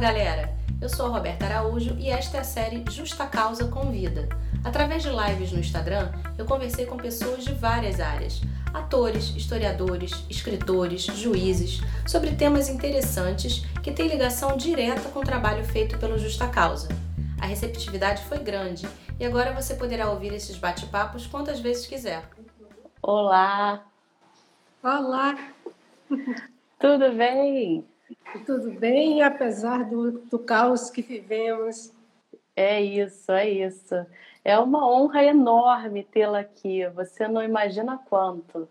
galera! Eu sou a Roberta Araújo e esta é a série Justa Causa Convida. Através de lives no Instagram, eu conversei com pessoas de várias áreas, atores, historiadores, escritores, juízes, sobre temas interessantes que têm ligação direta com o trabalho feito pelo Justa Causa. A receptividade foi grande e agora você poderá ouvir esses bate-papos quantas vezes quiser. Olá! Olá! Tudo bem? Tudo bem, apesar do, do caos que vivemos. É isso, é isso. É uma honra enorme tê-la aqui. Você não imagina quanto.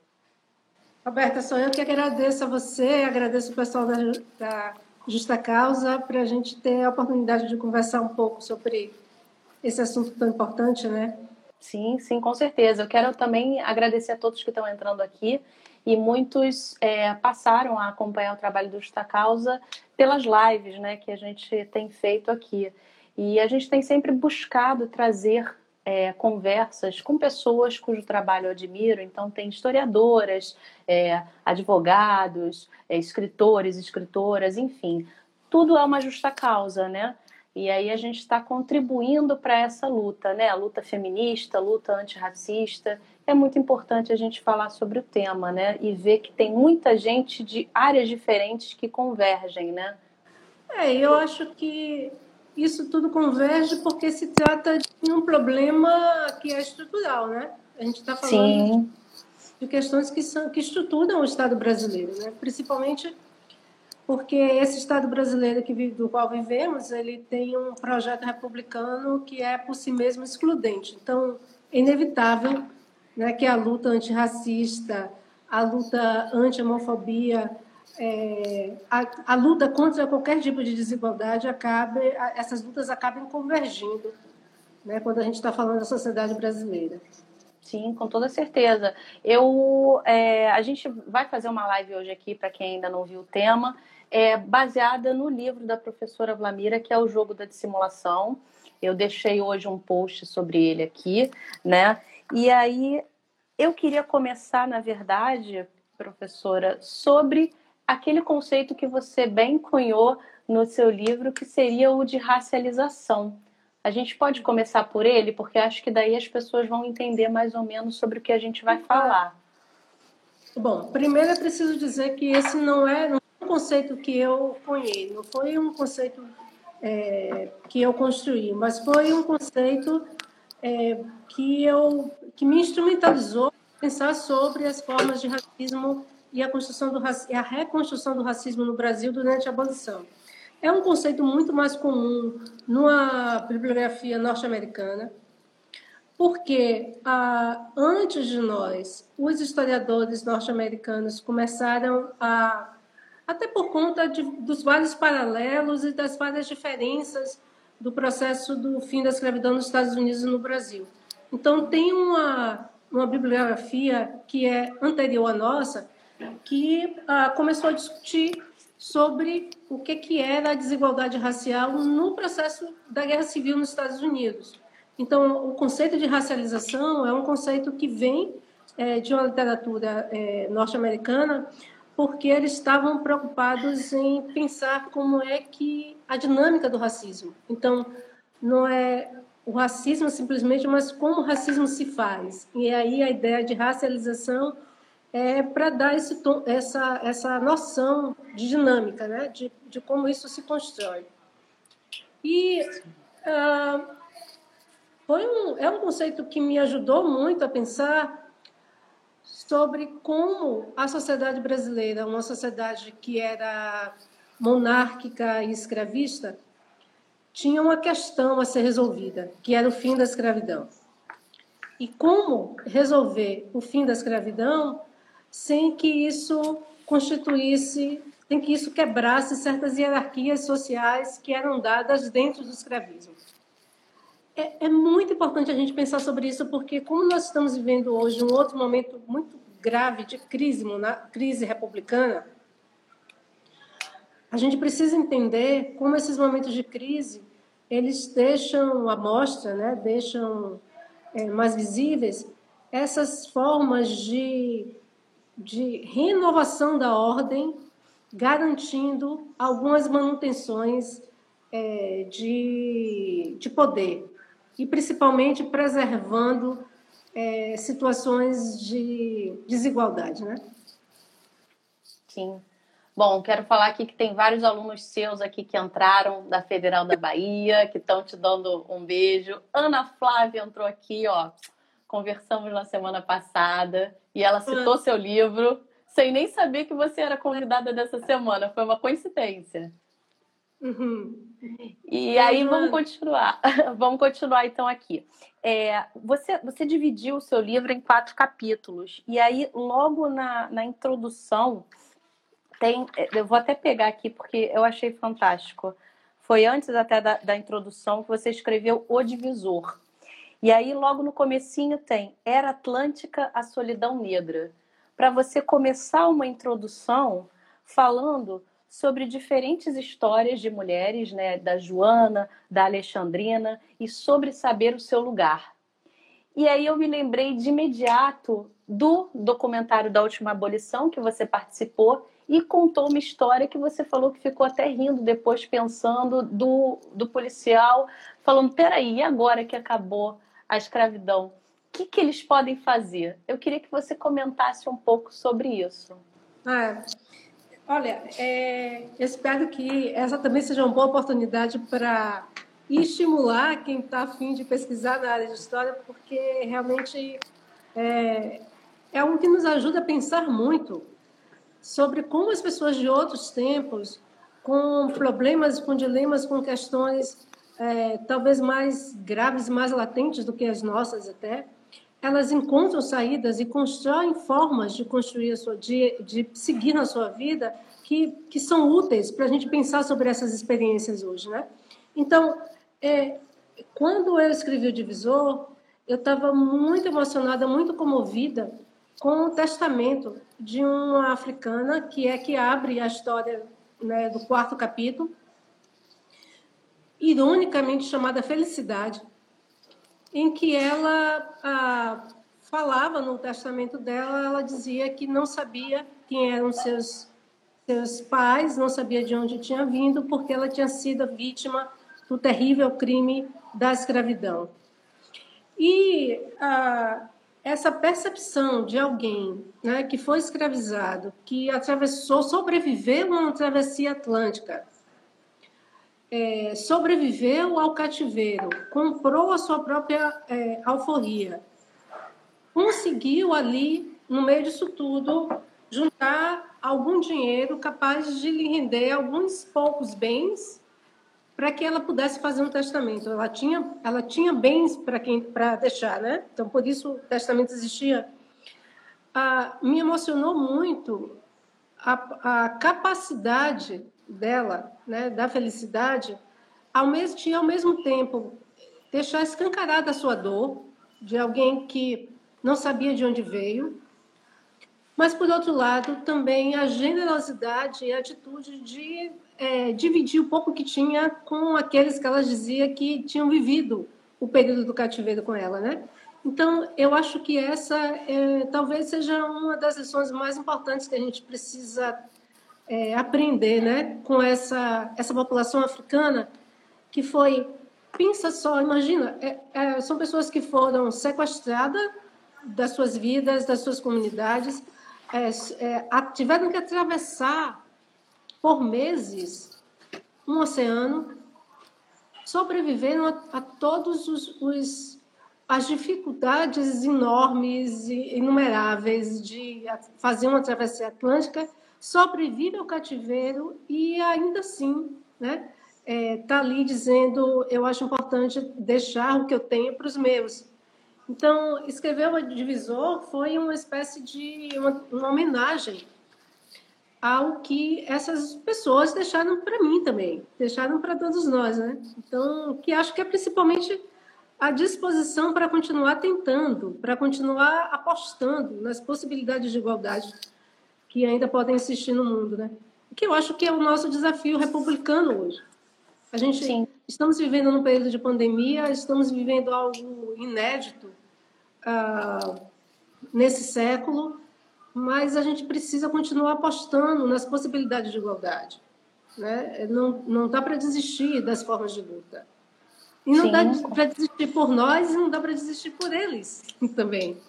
Roberta, sou eu que agradeço a você, agradeço o pessoal da, da Justa Causa para a gente ter a oportunidade de conversar um pouco sobre esse assunto tão importante, né? Sim, sim, com certeza. Eu quero também agradecer a todos que estão entrando aqui e muitos é, passaram a acompanhar o trabalho do Justa Causa pelas lives né, que a gente tem feito aqui. E a gente tem sempre buscado trazer é, conversas com pessoas cujo trabalho eu admiro. Então, tem historiadoras, é, advogados, é, escritores, escritoras, enfim. Tudo é uma justa causa, né? E aí a gente está contribuindo para essa luta, né? A luta feminista, a luta antirracista. É muito importante a gente falar sobre o tema, né? E ver que tem muita gente de áreas diferentes que convergem, né? É, eu acho que isso tudo converge porque se trata de um problema que é estrutural, né? A gente está falando Sim. de questões que, são, que estruturam o Estado brasileiro, né? Principalmente porque esse Estado brasileiro que, do qual vivemos, ele tem um projeto republicano que é por si mesmo excludente. Então, é inevitável né, que a luta antirracista, a luta anti-homofobia, é, a, a, luta contra qualquer tipo de desigualdade acabe, essas lutas acabem convergindo, né, quando a gente está falando da sociedade brasileira. Sim, com toda certeza. Eu, é, a gente vai fazer uma live hoje aqui para quem ainda não viu o tema é baseada no livro da professora Vlamira, que é o Jogo da Dissimulação. Eu deixei hoje um post sobre ele aqui, né? E aí eu queria começar, na verdade, professora, sobre aquele conceito que você bem cunhou no seu livro, que seria o de racialização. A gente pode começar por ele, porque acho que daí as pessoas vão entender mais ou menos sobre o que a gente vai falar. Bom, primeiro é preciso dizer que esse não é, conceito que eu cunhei, não foi um conceito é, que eu construí, mas foi um conceito é, que eu que me instrumentalizou pensar sobre as formas de racismo e a construção do e a reconstrução do racismo no Brasil durante a abolição. É um conceito muito mais comum numa bibliografia norte-americana, porque ah, antes de nós, os historiadores norte-americanos começaram a até por conta de, dos vários paralelos e das várias diferenças do processo do fim da escravidão nos Estados Unidos e no Brasil. Então, tem uma, uma bibliografia que é anterior à nossa, que ah, começou a discutir sobre o que, que era a desigualdade racial no processo da Guerra Civil nos Estados Unidos. Então, o conceito de racialização é um conceito que vem é, de uma literatura é, norte-americana, porque eles estavam preocupados em pensar como é que a dinâmica do racismo. Então, não é o racismo simplesmente, mas como o racismo se faz. E aí a ideia de racialização é para dar esse tom, essa, essa noção de dinâmica, né? de, de como isso se constrói. E uh, foi um, é um conceito que me ajudou muito a pensar sobre como a sociedade brasileira, uma sociedade que era monárquica e escravista, tinha uma questão a ser resolvida, que era o fim da escravidão. E como resolver o fim da escravidão sem que isso constituísse, sem que isso quebrasse certas hierarquias sociais que eram dadas dentro do escravismo. É, é, muito importante a gente pensar sobre isso, porque como nós estamos vivendo hoje um outro momento muito grave de crise, crise republicana, a gente precisa entender como esses momentos de crise eles deixam à mostra, né, deixam é, mais visíveis essas formas de, de renovação da ordem, garantindo algumas manutenções é, de, de poder, e principalmente preservando é, situações de desigualdade, né? Sim. Bom, quero falar aqui que tem vários alunos seus aqui que entraram da Federal da Bahia, que estão te dando um beijo. Ana Flávia entrou aqui, ó. Conversamos na semana passada e ela citou seu livro sem nem saber que você era convidada dessa semana. Foi uma coincidência. Uhum. E aí vamos continuar. vamos continuar então aqui. É, você, você dividiu o seu livro em quatro capítulos. E aí, logo na, na introdução, tem. Eu vou até pegar aqui porque eu achei fantástico. Foi antes até da, da introdução que você escreveu O Divisor. E aí, logo no comecinho, tem Era Atlântica a Solidão Negra. Para você começar uma introdução falando sobre diferentes histórias de mulheres, né, da Joana, da Alexandrina, e sobre saber o seu lugar. E aí eu me lembrei de imediato do documentário da última abolição que você participou e contou uma história que você falou que ficou até rindo depois pensando do, do policial falando peraí, e agora que acabou a escravidão, o que, que eles podem fazer? Eu queria que você comentasse um pouco sobre isso. Ah, Olha, é, espero que essa também seja uma boa oportunidade para estimular quem está afim de pesquisar na área de história, porque realmente é, é algo que nos ajuda a pensar muito sobre como as pessoas de outros tempos, com problemas, com dilemas, com questões é, talvez mais graves, mais latentes do que as nossas até, elas encontram saídas e constroem formas de construir a sua de, de seguir na sua vida que, que são úteis para a gente pensar sobre essas experiências hoje, né? Então, é, quando eu escrevi o divisor, eu estava muito emocionada, muito comovida com o testamento de uma africana que é que abre a história né, do quarto capítulo, ironicamente chamada Felicidade, em que ela ah, falava no testamento dela, ela dizia que não sabia quem eram seus seus pais, não sabia de onde tinha vindo, porque ela tinha sido vítima do terrível crime da escravidão. E essa percepção de alguém né, que foi escravizado, que atravessou, sobreviveu a uma travessia atlântica, é, sobreviveu ao cativeiro, comprou a sua própria é, alforria, conseguiu ali, no meio disso tudo, juntar algum dinheiro capaz de lhe render alguns poucos bens para que ela pudesse fazer um testamento. Ela tinha, ela tinha bens para quem para deixar, né? Então por isso o testamento existia. Ah, me emocionou muito a, a capacidade dela, né, da felicidade, ao mesmo, de, ao mesmo tempo deixar escancarada a sua dor de alguém que não sabia de onde veio, mas por outro lado também a generosidade e a atitude de é, dividir o pouco que tinha com aqueles que ela dizia que tinham vivido o período do cativeiro com ela, né? Então, eu acho que essa é, talvez seja uma das lições mais importantes que a gente precisa é, aprender né, com essa, essa população africana que foi, pensa só, imagina, é, é, são pessoas que foram sequestradas das suas vidas, das suas comunidades, é, é, tiveram que atravessar por meses um oceano, sobreviveram a, a todos os, os as dificuldades enormes e inumeráveis de fazer uma travessia atlântica sobrevive ao cativeiro e ainda assim, né, está é, ali dizendo: eu acho importante deixar o que eu tenho para os meus. Então, escrever o divisor foi uma espécie de uma, uma homenagem ao que essas pessoas deixaram para mim também, deixaram para todos nós, né? Então, que acho que é principalmente a disposição para continuar tentando, para continuar apostando nas possibilidades de igualdade que ainda podem existir no mundo, né? Que eu acho que é o nosso desafio republicano hoje. A gente Sim. estamos vivendo num período de pandemia, estamos vivendo algo inédito uh, nesse século, mas a gente precisa continuar apostando nas possibilidades de igualdade. Né? Não, não dá para desistir das formas de luta. E não Sim. dá para desistir por nós e não dá para desistir por eles também.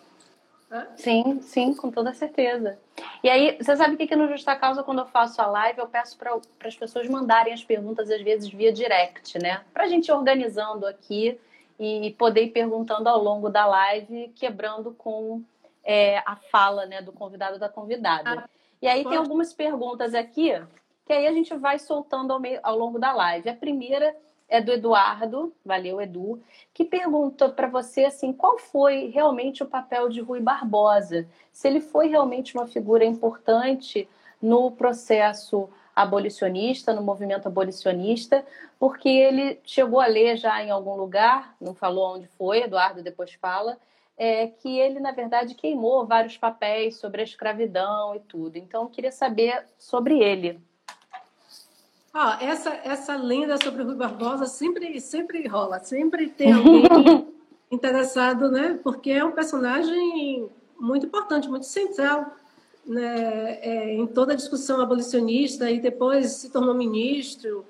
Sim, sim, com toda certeza. E aí, você sabe que aqui no Justa Causa, quando eu faço a live, eu peço para as pessoas mandarem as perguntas, às vezes, via direct, né? Para a gente ir organizando aqui e poder ir perguntando ao longo da live, quebrando com é, a fala né, do convidado da convidada. Ah, e aí tem algumas perguntas aqui que aí a gente vai soltando ao, meio, ao longo da live. A primeira é do Eduardo, valeu Edu, que pergunta para você assim, qual foi realmente o papel de Rui Barbosa? Se ele foi realmente uma figura importante no processo abolicionista, no movimento abolicionista, porque ele chegou a ler já em algum lugar, não falou onde foi, Eduardo depois fala, é, que ele, na verdade, queimou vários papéis sobre a escravidão e tudo. Então, eu queria saber sobre ele. Ah, essa, essa lenda sobre o Rui Barbosa sempre, sempre rola, sempre tem alguém interessado, né? Porque é um personagem muito importante, muito central né? É, em toda a discussão abolicionista e depois se tornou ministro.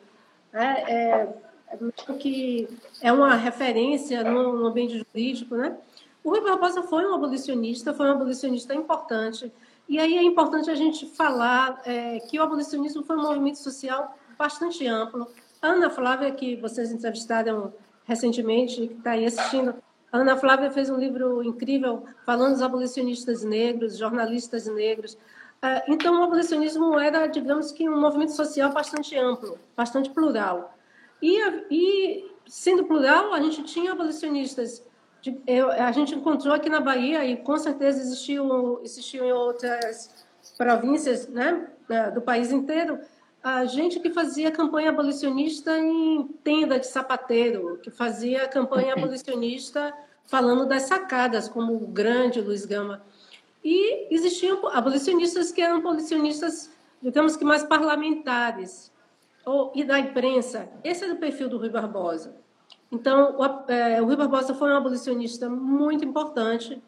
Né? É, é que é uma referência no, no ambiente jurídico, né? O Rui Barbosa foi um abolicionista, foi um abolicionista importante. E aí é importante a gente falar é, que o abolicionismo foi um movimento social bastante amplo. Ana Flávia, que vocês entrevistaram recentemente, que está aí assistindo, Ana Flávia fez um livro incrível falando dos abolicionistas negros, jornalistas negros. Ah, então, o abolicionismo era, digamos que, um movimento social bastante amplo, bastante plural. E, e sendo plural, a gente tinha abolicionistas. De, eu, a gente encontrou aqui na Bahia, e com certeza existiu, existiu em outras províncias né, do país inteiro, a gente que fazia campanha abolicionista em tenda de sapateiro, que fazia campanha abolicionista falando das sacadas, como o grande Luiz Gama. E existiam abolicionistas que eram abolicionistas, digamos que mais parlamentares, ou, e da imprensa. Esse era o perfil do Rui Barbosa. Então, o, é, o Rui Barbosa foi um abolicionista muito importante,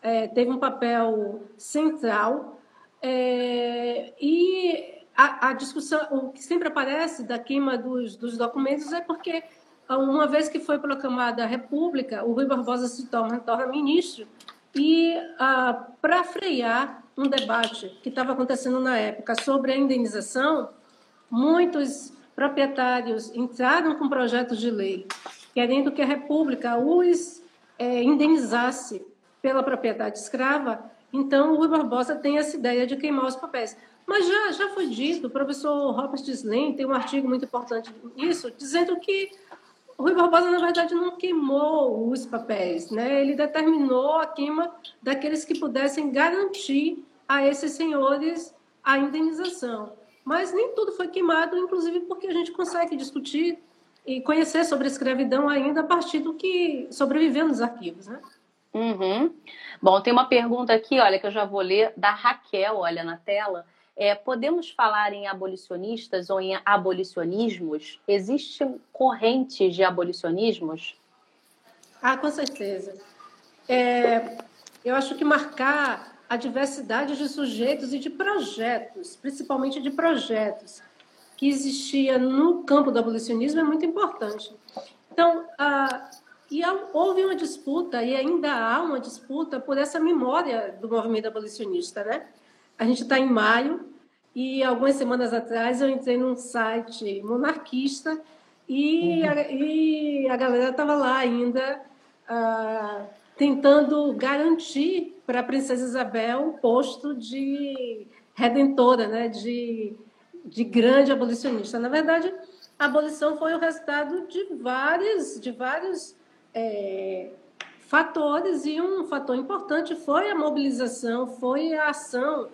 é, teve um papel central, é, e a, a, discussão, o que sempre aparece da queima dos, dos documentos é porque, uma vez que foi proclamada a República, o Rui Barbosa se torna, torna ministro e ah, para frear um debate que estava acontecendo na época sobre a indenização, muitos proprietários entraram com projetos de lei querendo que a República os é, indenizasse pela propriedade escrava. Então, o Rui Barbosa tem essa ideia de queimar os papéis. Mas já, já foi dito, o professor Robert Slen tem um artigo muito importante nisso, dizendo que o Rui Barbosa, na verdade, não queimou os papéis, né? ele determinou a queima daqueles que pudessem garantir a esses senhores a indenização. Mas nem tudo foi queimado, inclusive porque a gente consegue discutir e conhecer sobre a escravidão ainda a partir do que sobreviveu nos arquivos. Né? Uhum. Bom, tem uma pergunta aqui, olha, que eu já vou ler, da Raquel, olha na tela. É, podemos falar em abolicionistas ou em abolicionismos? Existem correntes de abolicionismos? Ah, com certeza. É, eu acho que marcar a diversidade de sujeitos e de projetos, principalmente de projetos, que existia no campo do abolicionismo é muito importante. Então, a, e houve uma disputa, e ainda há uma disputa por essa memória do movimento abolicionista, né? A gente está em maio e algumas semanas atrás eu entrei num site monarquista e, uhum. a, e a galera estava lá ainda uh, tentando garantir para a princesa Isabel o posto de redentora, né? de, de grande abolicionista. Na verdade, a abolição foi o resultado de vários, de vários é, fatores e um fator importante foi a mobilização, foi a ação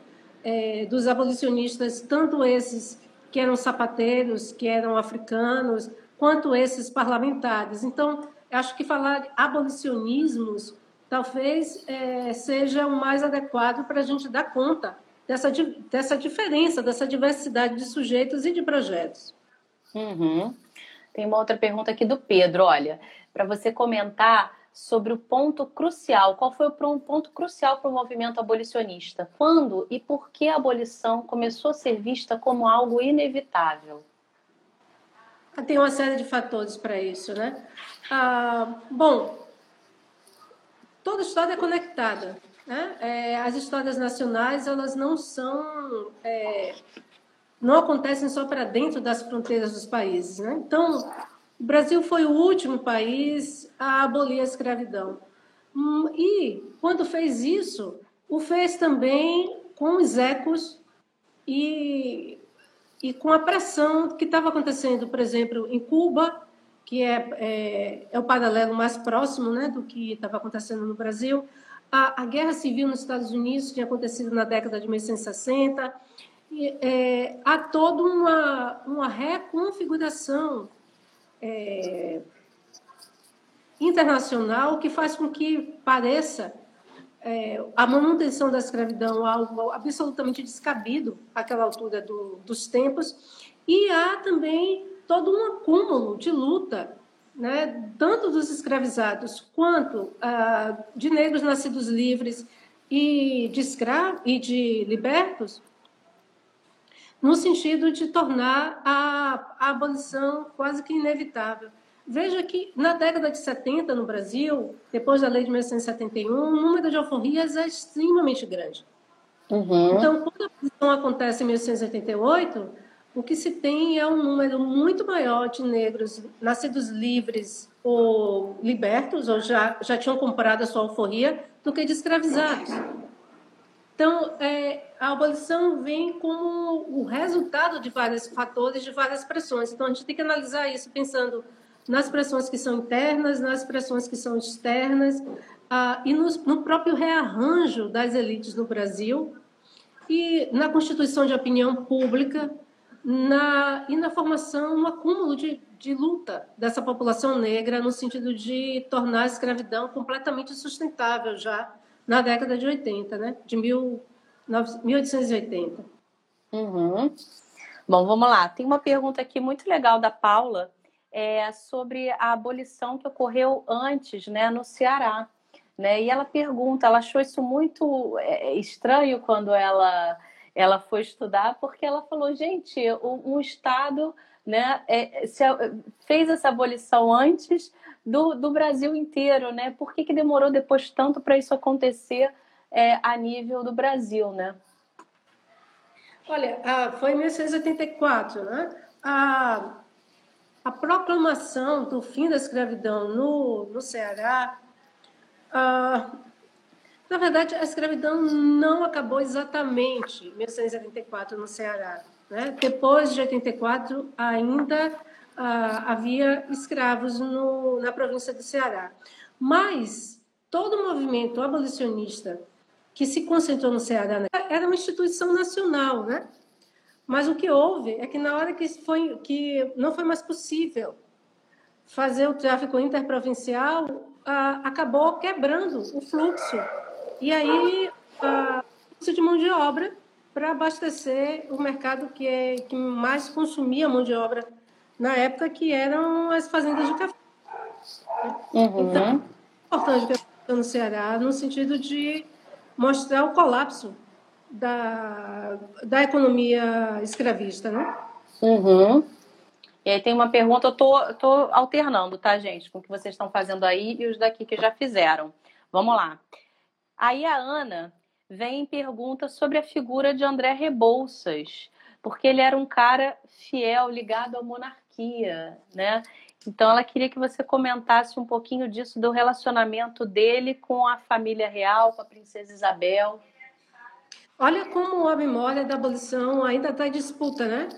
é, dos abolicionistas, tanto esses que eram sapateiros, que eram africanos, quanto esses parlamentares. Então, acho que falar abolicionismos talvez é, seja o mais adequado para a gente dar conta dessa, dessa diferença, dessa diversidade de sujeitos e de projetos. Uhum. Tem uma outra pergunta aqui do Pedro, olha, para você comentar sobre o ponto crucial. Qual foi o ponto crucial para o movimento abolicionista? Quando e por que a abolição começou a ser vista como algo inevitável? Tem uma série de fatores para isso, né? Ah, bom, toda história é conectada. Né? É, as histórias nacionais elas não são é, não acontecem só para dentro das fronteiras dos países. Né? Então, o Brasil foi o último país a abolir a escravidão. Hum, e, quando fez isso, o fez também com os ecos e, e com a pressão que estava acontecendo, por exemplo, em Cuba, que é, é, é o paralelo mais próximo né, do que estava acontecendo no Brasil. A, a, guerra civil nos Estados Unidos tinha acontecido na década de 1960. E, é, há toda uma, uma reconfiguração é, internacional que faz com que pareça é, a manutenção da escravidão algo absolutamente descabido àquela altura do, dos tempos. E há também todo um acúmulo de luta né, tanto dos escravizados quanto ah, de negros nascidos livres e de escravos e de libertos, no sentido de tornar a, a abolição quase que inevitável. Veja que na década de 70 no Brasil, depois da lei de 1971, o número de alforrias é extremamente grande. Uhum. Então, quando a abolição acontece em 1988, o que se tem é um número muito maior de negros nascidos livres ou libertos, ou já, já tinham comprado a sua alforria, do que de escravizados. Então, é, a abolição vem como o resultado de vários fatores, de várias pressões. Então, a gente tem que analisar isso pensando nas pressões que são internas, nas pressões que são externas, ah, e no, no próprio rearranjo das elites no Brasil, e na constituição de opinião pública, na, e na formação, um acúmulo de, de luta dessa população negra no sentido de tornar a escravidão completamente sustentável já na década de 80, né? de mil, 1880. Uhum. Bom, vamos lá. Tem uma pergunta aqui muito legal da Paula é, sobre a abolição que ocorreu antes né, no Ceará. Né? E ela pergunta, ela achou isso muito é, estranho quando ela ela foi estudar porque ela falou, gente, um Estado né, é, se, fez essa abolição antes do, do Brasil inteiro, né? Por que, que demorou depois tanto para isso acontecer é, a nível do Brasil, né? Olha, foi em 1684, né? A, a proclamação do fim da escravidão no, no Ceará na verdade, a escravidão não acabou exatamente em 1884 no Ceará. Né? Depois de 84, ainda ah, havia escravos no, na província do Ceará. Mas todo o movimento abolicionista que se concentrou no Ceará né, era uma instituição nacional, né? Mas o que houve é que na hora que foi que não foi mais possível fazer o tráfico interprovincial, ah, acabou quebrando o fluxo e aí, isso de mão de obra para abastecer o mercado que, é, que mais consumia mão de obra na época, que eram as fazendas de café. Uhum. Então, é importante no Ceará, no sentido de mostrar o colapso da, da economia escravista, né? Uhum. E aí tem uma pergunta, eu tô, tô alternando, tá, gente, com o que vocês estão fazendo aí e os daqui que já fizeram. Vamos lá. Aí a Ana vem e pergunta sobre a figura de André Rebouças, porque ele era um cara fiel, ligado à monarquia, né? Então ela queria que você comentasse um pouquinho disso, do relacionamento dele com a família real, com a princesa Isabel. Olha como a memória da abolição ainda está em disputa, né?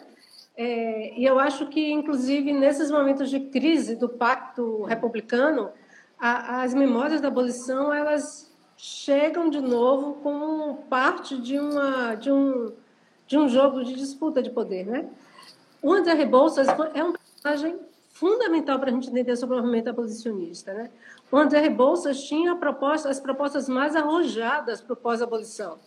É, e eu acho que, inclusive, nesses momentos de crise do pacto republicano, a, as memórias da abolição elas chegam de novo como parte de, uma, de, um, de um jogo de disputa de poder. Né? O André Rebouças é um personagem fundamental para a gente entender sobre o movimento abolicionista. Né? O André Rebouças tinha proposta, as propostas mais arrojadas para o pós-abolição.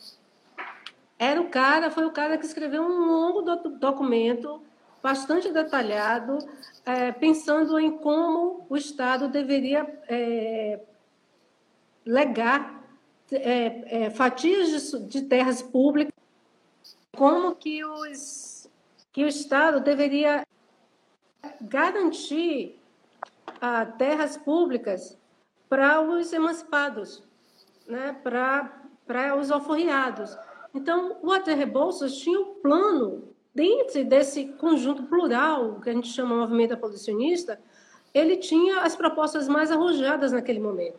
Era o cara, foi o cara que escreveu um longo do, documento bastante detalhado, é, pensando em como o Estado deveria é, legar é, é, fatias de, de, terras públicas, como que, os, que o Estado deveria garantir ah, terras públicas para os emancipados, né, para os alforriados. Então, o Até Rebouças tinha um plano, dentro desse conjunto plural, que a gente chama movimento abolicionista, ele tinha as propostas mais arrojadas naquele momento.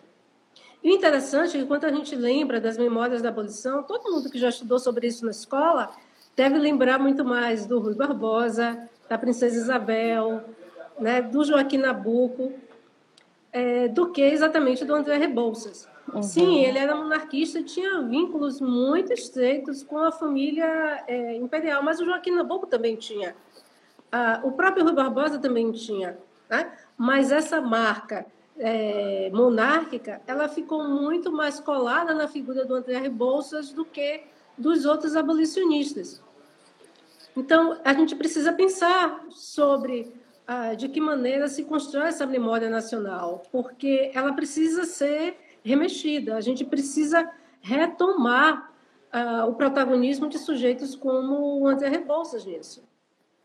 E o interessante é que, quando a gente lembra das memórias da abolição, todo mundo que já estudou sobre isso na escola deve lembrar muito mais do Rui Barbosa, da Princesa Isabel, né, do Joaquim Nabuco, é, do que exatamente do André Rebouças. Uhum. Sim, ele era monarquista e tinha vínculos muito estreitos com a família é, imperial, mas o Joaquim Nabuco também tinha. Ah, o próprio Rui Barbosa também tinha. Né? Mas essa marca é, monárquica, ela ficou muito mais colada na figura do André Rebouças do que dos outros abolicionistas. Então, a gente precisa pensar sobre ah, de que maneira se constrói essa memória nacional, porque ela precisa ser remexida, a gente precisa retomar ah, o protagonismo de sujeitos como o André Rebouças nisso.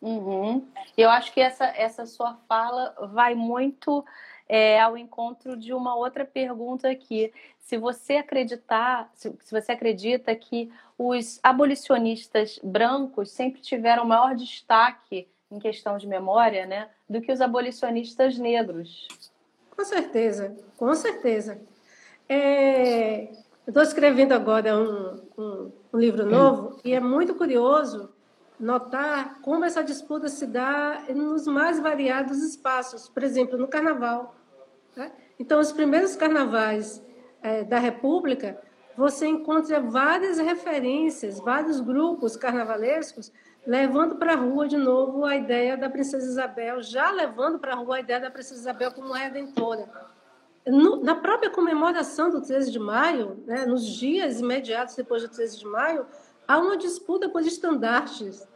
Uhum. Eu acho que essa, essa sua fala vai muito é, ao encontro de uma outra pergunta aqui. Se você acreditar, se, se você acredita que os abolicionistas brancos sempre tiveram maior destaque em questão de memória, né, do que os abolicionistas negros. Com certeza, com certeza. É, Estou escrevendo agora um, um, um livro novo hum. e é muito curioso notar como essa disputa se dá nos mais variados espaços, por exemplo, no carnaval. Né? Então, os primeiros carnavais é, da República, você encontra várias referências, vários grupos carnavalescos levando para a rua de novo a ideia da Princesa Isabel, já levando para a rua a ideia da Princesa Isabel como redentora. No, na própria comemoração do 13 de maio, né, nos dias imediatos depois do 13 de maio, há uma disputa por estandartes.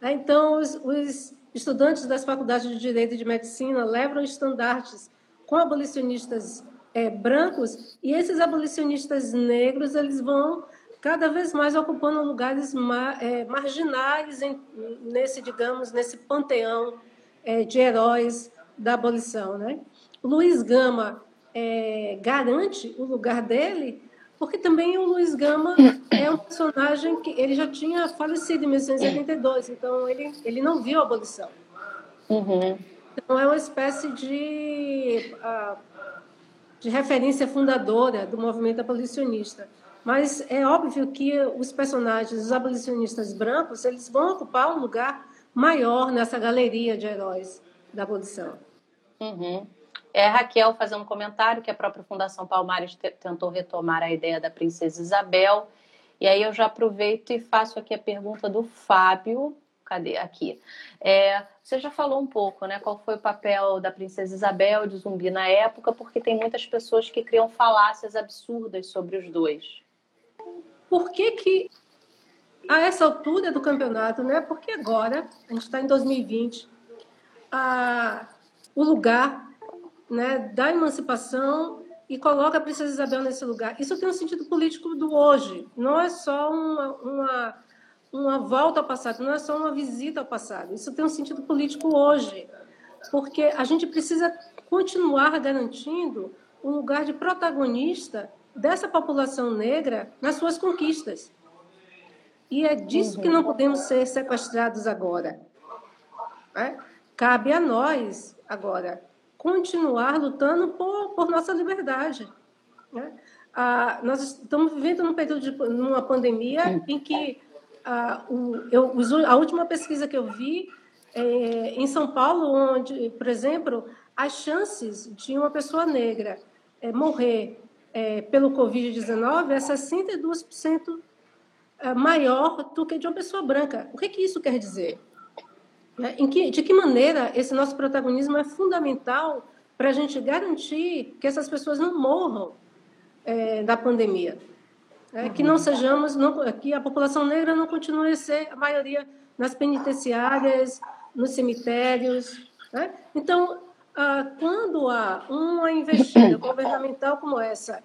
Né? Então, os, os, estudantes das faculdades de Direito e de Medicina levam estandartes com abolicionistas é, brancos e esses abolicionistas negros eles vão cada vez mais ocupando lugares mar, é, marginais em, nesse, digamos, nesse panteão é, de heróis da abolição. Né? Luiz Gama é, garante o lugar dele porque também o Luiz Gama é um personagem que ele já tinha falecido em 1982, então ele, ele não viu a abolição. Uhum. Então é uma espécie de, uh, de referência fundadora do movimento abolicionista. Mas é óbvio que os personagens, os abolicionistas brancos, eles vão ocupar um lugar maior nessa galeria de heróis da abolição. Uhum. É Raquel fazendo um comentário que a própria Fundação Palmares tentou retomar a ideia da Princesa Isabel. E aí eu já aproveito e faço aqui a pergunta do Fábio. Cadê? Aqui. É, você já falou um pouco, né? Qual foi o papel da Princesa Isabel de Zumbi na época, porque tem muitas pessoas que criam falácias absurdas sobre os dois. Por que que a essa altura do campeonato, né? Porque agora, a gente está em 2020, a, o lugar né, da emancipação e coloca a Princesa Isabel nesse lugar. Isso tem um sentido político do hoje, não é só uma, uma, uma volta ao passado, não é só uma visita ao passado. Isso tem um sentido político hoje, porque a gente precisa continuar garantindo um lugar de protagonista dessa população negra nas suas conquistas. E é disso que não podemos ser sequestrados agora. Né? Cabe a nós, agora, continuar lutando por, por nossa liberdade. Né? Ah, nós estamos vivendo num período de numa pandemia em que ah, o, eu, a última pesquisa que eu vi é, em São Paulo, onde, por exemplo, as chances de uma pessoa negra é, morrer é, pelo Covid-19 é 62% é, maior do que de uma pessoa branca. O que, que isso quer dizer? Né? Que, de que maneira esse nosso protagonismo é fundamental para a gente garantir que essas pessoas não morram é, da pandemia? É, que não sejamos, não, que a população negra não continue a ser a maioria nas penitenciárias, nos cemitérios. Né? Então, ah, quando há uma investida governamental como essa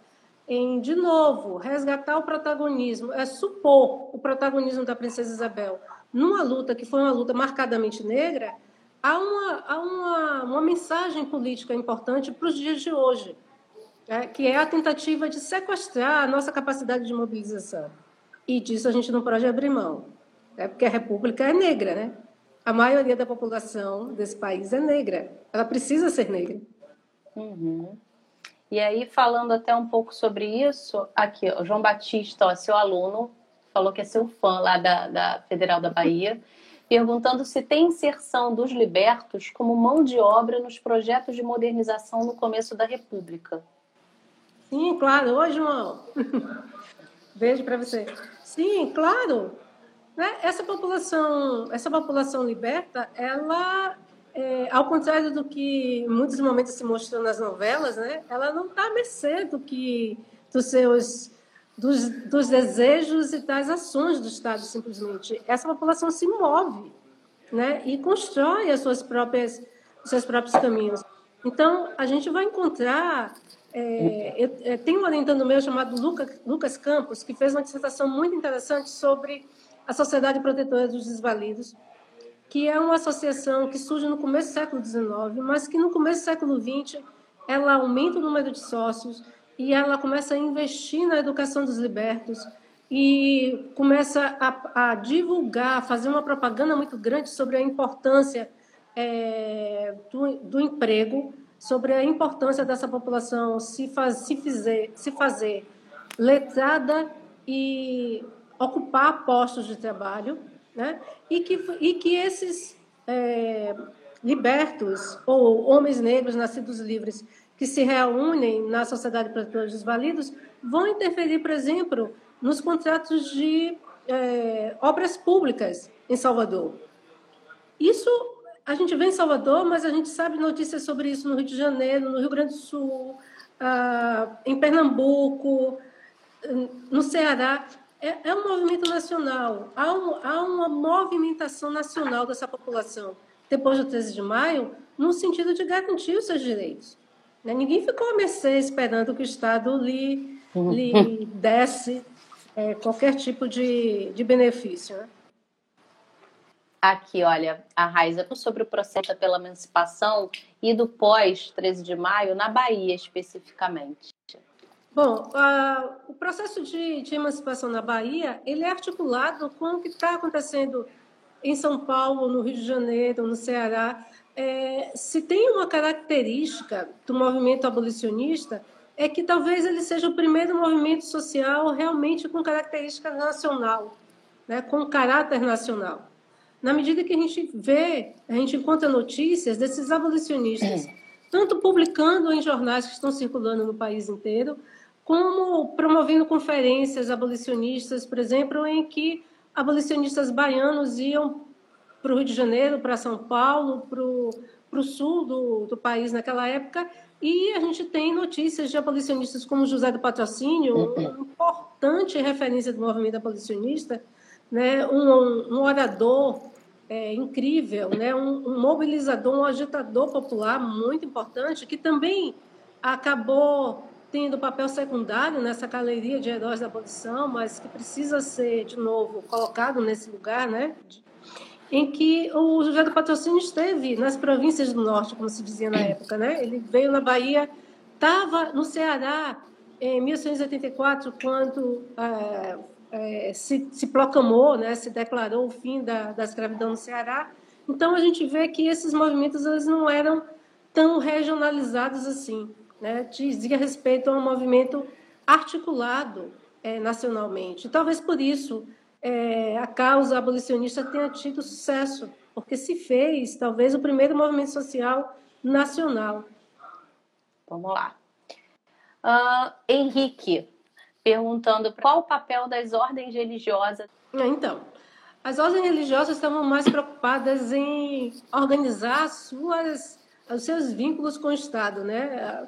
em, de novo, resgatar o protagonismo, é supor o protagonismo da princesa Isabel numa luta que foi uma luta marcadamente negra, há uma, há uma, uma mensagem política importante para os dias de hoje, é, que é a tentativa de sequestrar a nossa capacidade de mobilização. E disso a gente não pode abrir mão, é porque a República é negra, né? A maioria da população desse país é negra, ela precisa ser negra. Uhum. E aí, falando até um pouco sobre isso, aqui, o João Batista, ó, seu aluno, falou que é seu fã lá da, da Federal da Bahia, perguntando se tem inserção dos libertos como mão de obra nos projetos de modernização no começo da República. Sim, claro. Oi, João. Beijo para você. Sim, claro. Né? Essa população, essa população liberta, ela, é, ao contrário do que em muitos momentos se mostrou nas novelas, né? Ela não está à mercê do que dos seus dos, dos desejos e das ações do Estado, simplesmente. Essa população se move né, e constrói as suas próprias, os seus próprios caminhos. Então, a gente vai encontrar. É, eu, é, tem um orientando meu chamado Lucas, Lucas Campos, que fez uma dissertação muito interessante sobre a Sociedade Protetora dos Desvalidos, que é uma associação que surge no começo do século XIX, mas que no começo do século XX ela aumenta o número de sócios, e ela começa a investir na educação dos libertos e começa a, a divulgar, a fazer uma propaganda muito grande sobre a importância é, do, do, emprego, sobre a importância dessa população se, faz, se, fizer, se fazer letrada e ocupar postos de trabalho, né? e, que, e que esses é, libertos ou homens negros nascidos livres que se reúnem na Sociedade para os Desvalidos vão interferir, por exemplo, nos contratos de é, obras públicas em Salvador. Isso a gente vê em Salvador, mas a gente sabe notícias sobre isso no Rio de Janeiro, no Rio Grande do Sul, ah, em Pernambuco, no Ceará. É, é, um movimento nacional. Há, um, há uma movimentação nacional dessa população depois do 13 de maio, no sentido de garantir os seus direitos. Né? Ninguém ficou a mercê esperando que o Estado lhe, lhe desse é, qualquer tipo de, de benefício. Né? Aqui, olha, a Raiza, sobre o processo pela emancipação e do pós-13 de maio, na Bahia especificamente. Bom, o processo de, de, emancipação na Bahia, ele é articulado com o que está acontecendo em São Paulo, no Rio de Janeiro, no Ceará, é, se tem uma característica do movimento abolicionista, é que talvez ele seja o primeiro movimento social realmente com característica nacional, né, com caráter nacional. Na medida que a gente vê, a gente encontra notícias desses abolicionistas, tanto publicando em jornais que estão circulando no país inteiro, como promovendo conferências abolicionistas, por exemplo, em que abolicionistas baianos iam para o Rio de Janeiro, para São Paulo, para o sul do, do país naquela época, e a gente tem notícias de abolicionistas como José do Patrocínio, uma uhum. importante referência do movimento abolicionista, né? um, um orador é, incrível, né? Um, um, mobilizador, um agitador popular muito importante, que também acabou tendo papel secundário nessa galeria de heróis da abolição, mas que precisa ser, de novo, colocado nesse lugar, né? em que o José do Patrocínio esteve nas províncias do norte, como se dizia na época, né? Ele veio na Bahia, estava no Ceará em 1884, quando é, é, se, se, proclamou, né? Se declarou o fim da, da escravidão no Ceará. Então a gente vê que esses movimentos eles não eram tão regionalizados assim, né? Dizia respeito a um movimento articulado é, nacionalmente. Talvez por isso é, a causa abolicionista tenha tido sucesso, porque se fez, talvez, o primeiro movimento social nacional. Vamos lá. Uh, Henrique, perguntando qual o papel das ordens religiosas. Ah, então, as ordens religiosas estavam mais preocupadas em organizar suas, os seus vínculos com o Estado, né?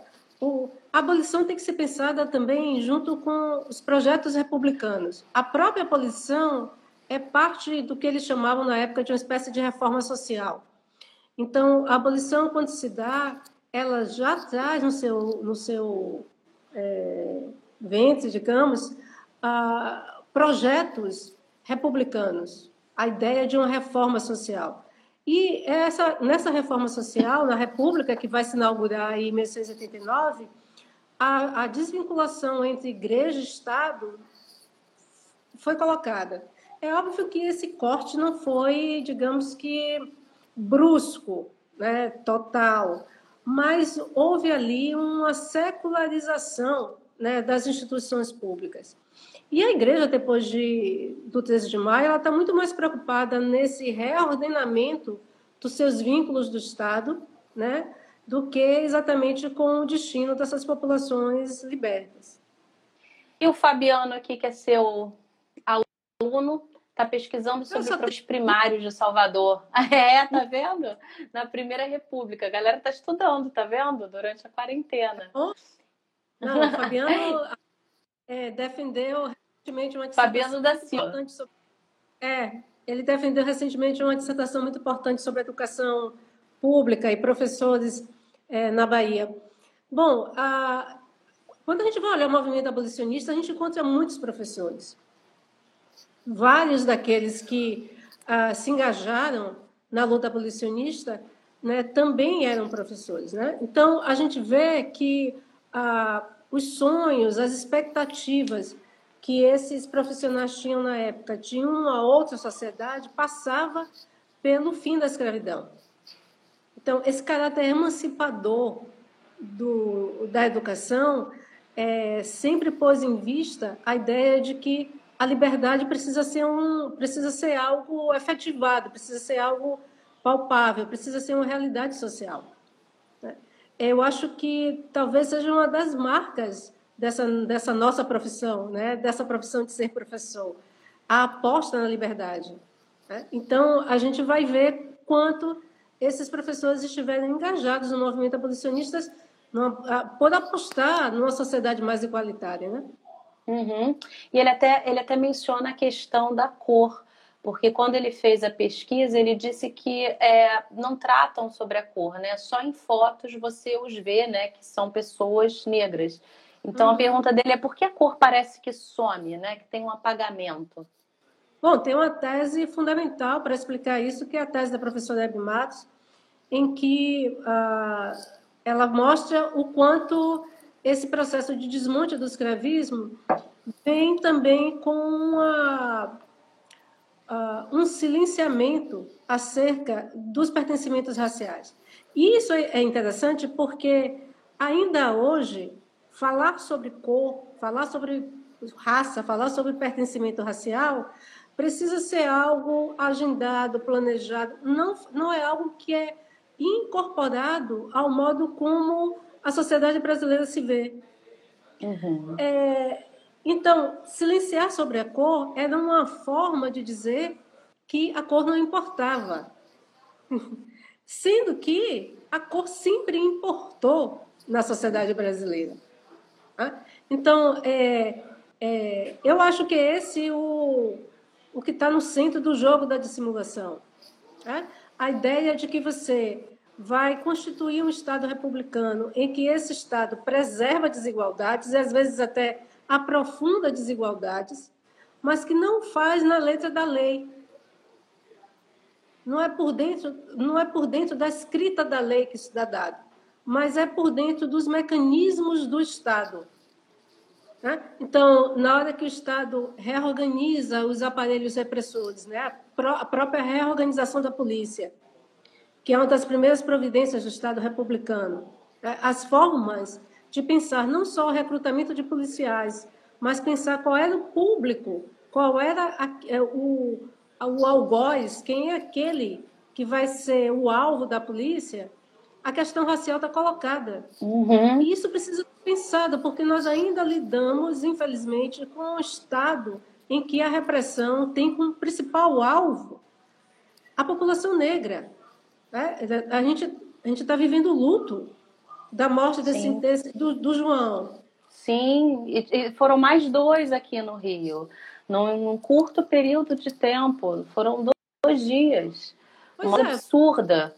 A abolição tem que ser pensada também junto com os projetos republicanos. A própria abolição é parte do que eles chamavam na época de uma espécie de reforma social. Então, a abolição, quando se dá, ela já traz no seu, no seu, é, ventes, digamos, ah, projetos republicanos, a ideia de uma reforma social. E essa, nessa reforma social, na República, que vai se inaugurar em 1689, a, a desvinculação entre igreja e Estado foi colocada. É óbvio que esse corte não foi, digamos que, brusco, né, total, mas houve ali uma secularização né, das instituições públicas. E a igreja, depois de, do 13 de maio, ela está muito mais preocupada nesse reordenamento dos seus vínculos do Estado, né, do que exatamente com o destino dessas populações libertas. E o Fabiano aqui, que é seu aluno, está pesquisando sobre os primários de Salvador. É, tá vendo? Na Primeira República. A galera está estudando, tá vendo? Durante a quarentena. Não, o Fabiano é, defendeu recentemente uma Fabiano da Silva. Sobre... É, ele defendeu recentemente uma dissertação muito importante sobre educação pública e professores é, na Bahia. Bom, a... quando a gente vai olhar o movimento abolicionista, a gente encontra muitos professores. Vários daqueles que ah, se engajaram na luta abolicionista né, também eram professores. Né? Então, a gente vê que os sonhos, as expectativas que esses profissionais tinham na época de uma outra sociedade passava pelo fim da escravidão. Então, esse caráter emancipador do, da educação é, sempre pôs em vista a ideia de que a liberdade precisa ser, um, precisa ser algo efetivado, precisa ser algo palpável, precisa ser uma realidade social. Eu acho que talvez seja uma das marcas dessa, dessa nossa profissão, né? dessa profissão de ser professor, a aposta na liberdade. Né? Então, a gente vai ver quanto esses professores estiverem engajados no movimento abolicionista por apostar numa sociedade mais igualitária. Né? Uhum. E ele até, ele até menciona a questão da cor, porque quando ele fez a pesquisa, ele disse que é, não tratam sobre a cor, né? Só em fotos você os vê, né? Que são pessoas negras. Então uhum. a pergunta dele é por que a cor parece que some, né? Que tem um apagamento. Bom, tem uma tese fundamental para explicar isso, que é a tese da professora Hebe Matos, em que uh, ela mostra o quanto esse processo de desmonte do escravismo vem também com uma, uh, um silenciamento acerca dos pertencimentos raciais. E isso é interessante porque ainda hoje falar sobre cor, falar sobre raça, falar sobre pertencimento racial precisa ser algo agendado, planejado. Não, não é algo que é incorporado ao modo como a sociedade brasileira se vê. Uhum. É, então, silenciar sobre a cor era uma forma de dizer que a cor não importava. Sendo que a cor sempre importou na sociedade brasileira. Então, é, é, eu acho que é esse o, o que está no centro do jogo da dissimulação. A ideia de que você vai constituir um Estado republicano em que esse Estado preserva desigualdades e às vezes até aprofunda desigualdades, mas que não faz na letra da lei. Não é por dentro, não é por dentro da escrita da lei que isso dá dado, mas é por dentro dos mecanismos do Estado. Né? Então, na hora que o Estado reorganiza os aparelhos repressores, né? a própria reorganização da polícia, que é uma das primeiras providências do Estado republicano. É, as formas de pensar não só o recrutamento de policiais, mas pensar qual era o público, qual era a, é, o, o algoz, quem é aquele que vai ser o alvo da polícia, a questão racial está colocada. Uhum. E isso precisa ser pensado, porque nós ainda lidamos, infelizmente, com um Estado em que a repressão tem como principal alvo a população negra. É, a gente a gente está vivendo luto da morte desse, desse do, do, João. Sim, e, e, foram mais dois aqui no Rio, num, num curto período de tempo. Foram dois, dois dias. Pois Uma é. absurda.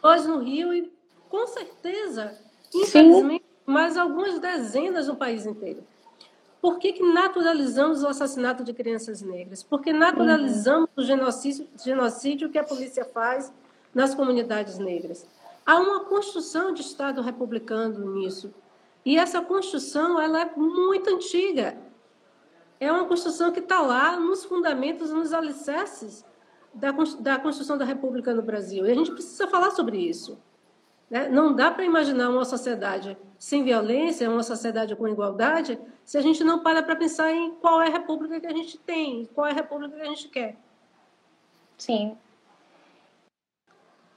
Dois no Rio e, com certeza, infelizmente, Sim. mais algumas dezenas no país inteiro. por que, que naturalizamos o assassinato de crianças negras? Por que naturalizamos uhum. o genocídio, genocídio que a polícia faz nas comunidades negras? Há uma construção de Estado republicano nisso. E essa construção ela é muito antiga. É uma construção que está lá nos fundamentos, nos alicerces da, da construção da República no Brasil. E a gente precisa falar sobre isso. Né? Não dá para imaginar uma sociedade sem violência, uma sociedade com igualdade, se a gente não para para pensar em qual é a república que a gente tem, qual é a república que a gente quer. Sim.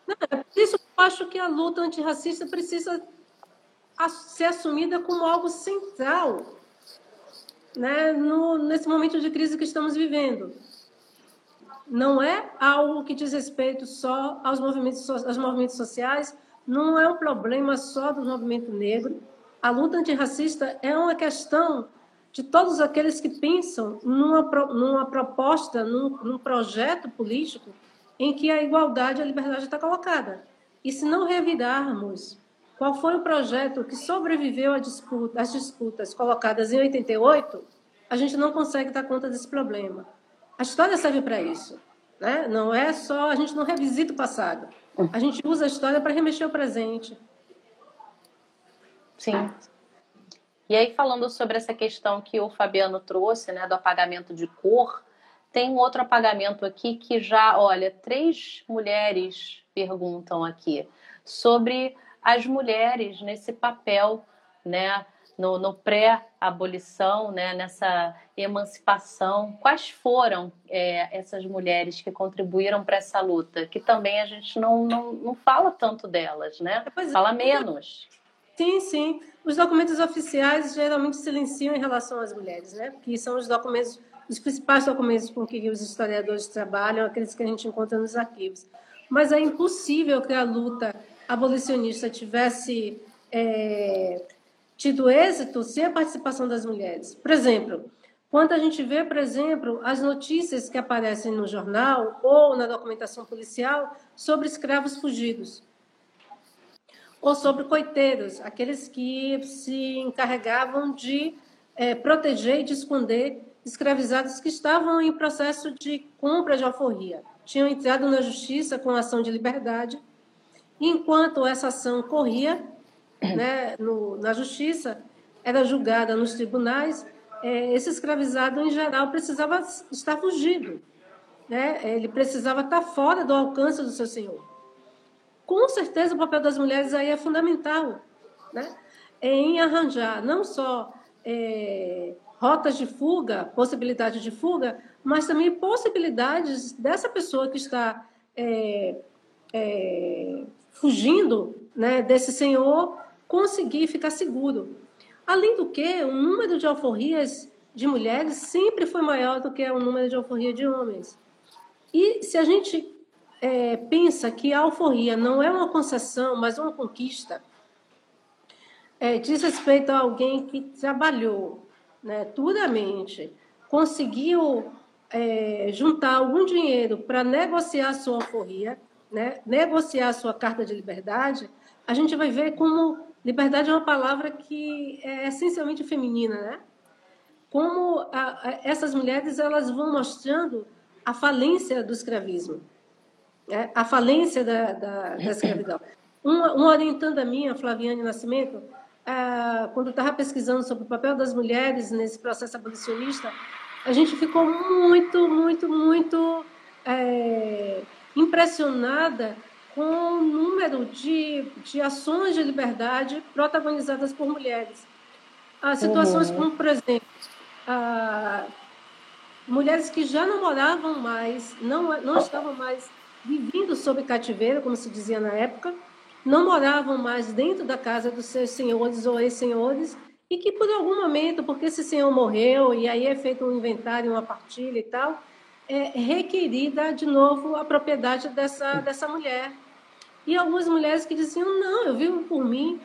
Não, é por isso acho que a luta antirracista precisa ser assumida como algo central né, no, nesse momento de crise que estamos vivendo. Não é algo que diz respeito só aos movimentos, aos movimentos sociais, não é um problema só do movimento negro. A luta antirracista é uma questão de todos aqueles que pensam numa, numa proposta, num, num projeto político em que a igualdade e a liberdade está colocada. E se não revirarmos qual foi o projeto que sobreviveu às disputa, disputas colocadas em 88, a gente não consegue dar conta desse problema. A história serve para isso. Né? Não é só, a gente não revisita o passado. A gente usa a história para remexer o presente. Sim. E aí, falando sobre essa questão que o Fabiano trouxe, né, do apagamento de cor, tem um outro apagamento aqui que já, olha, três mulheres perguntam aqui sobre as mulheres nesse papel, né, no, no pré-abolição, né, nessa emancipação, quais foram é, essas mulheres que contribuíram para essa luta? Que também a gente não, não, não fala tanto delas, né? Pois é. fala é. menos. Sim, sim. Os documentos oficiais geralmente silenciam em relação às mulheres, né? Que são os documentos, os principais documentos com que os historiadores trabalham, aqueles que a gente encontra nos arquivos. Mas é impossível que a luta abolicionista tivesse é, tido êxito sem a participação das mulheres. Por exemplo, quando a gente vê, por exemplo, as notícias que aparecem no jornal ou na documentação policial sobre escravos fugidos, ou sobre coiteiros, aqueles que se encarregavam de é, proteger e de esconder escravizados que estavam em processo de compra de alforria. Tinham entrado na justiça com ação de liberdade. Enquanto essa ação corria, né, no, na justiça, era julgada nos tribunais, é, esse escravizado, em geral, precisava estar fugido. Né? Ele precisava estar fora do alcance do seu senhor. Com certeza, o papel das mulheres aí é fundamental né? em arranjar não só é, rotas de fuga, possibilidade de fuga, mas também possibilidades dessa pessoa que está é, é, fugindo né, desse senhor conseguir ficar seguro. Além do que, o número de alforrias de mulheres sempre foi maior do que o número de alforria de homens. E se a gente é, pensa que a alforria não é uma concessão, mas uma conquista, é, diz respeito a alguém que trabalhou né, duramente, conseguiu é, juntar algum dinheiro para negociar sua alforria, né, negociar sua carta de liberdade, a gente vai ver como Liberdade é uma palavra que é essencialmente feminina, né? Como a, a, essas mulheres elas vão mostrando a falência do escravismo, né? a falência da, da, da escravidão. Uma, uma orientanda minha, Flaviane Nascimento, ah, quando estava pesquisando sobre o papel das mulheres nesse processo abolicionista, a gente ficou muito, muito, muito é, impressionada com o número de, de ações de liberdade protagonizadas por mulheres. Há situações uhum. como, por exemplo, mulheres que já não moravam mais, não, não estavam mais vivendo sob cativeiro, como se dizia na época, não moravam mais dentro da casa dos seus senhores ou ex-senhores, e que por algum momento, porque esse senhor morreu, e aí é feito um inventário, uma partilha e tal, é requerida de novo a propriedade dessa, dessa mulher. E algumas mulheres que diziam: não, eu vivo por mim,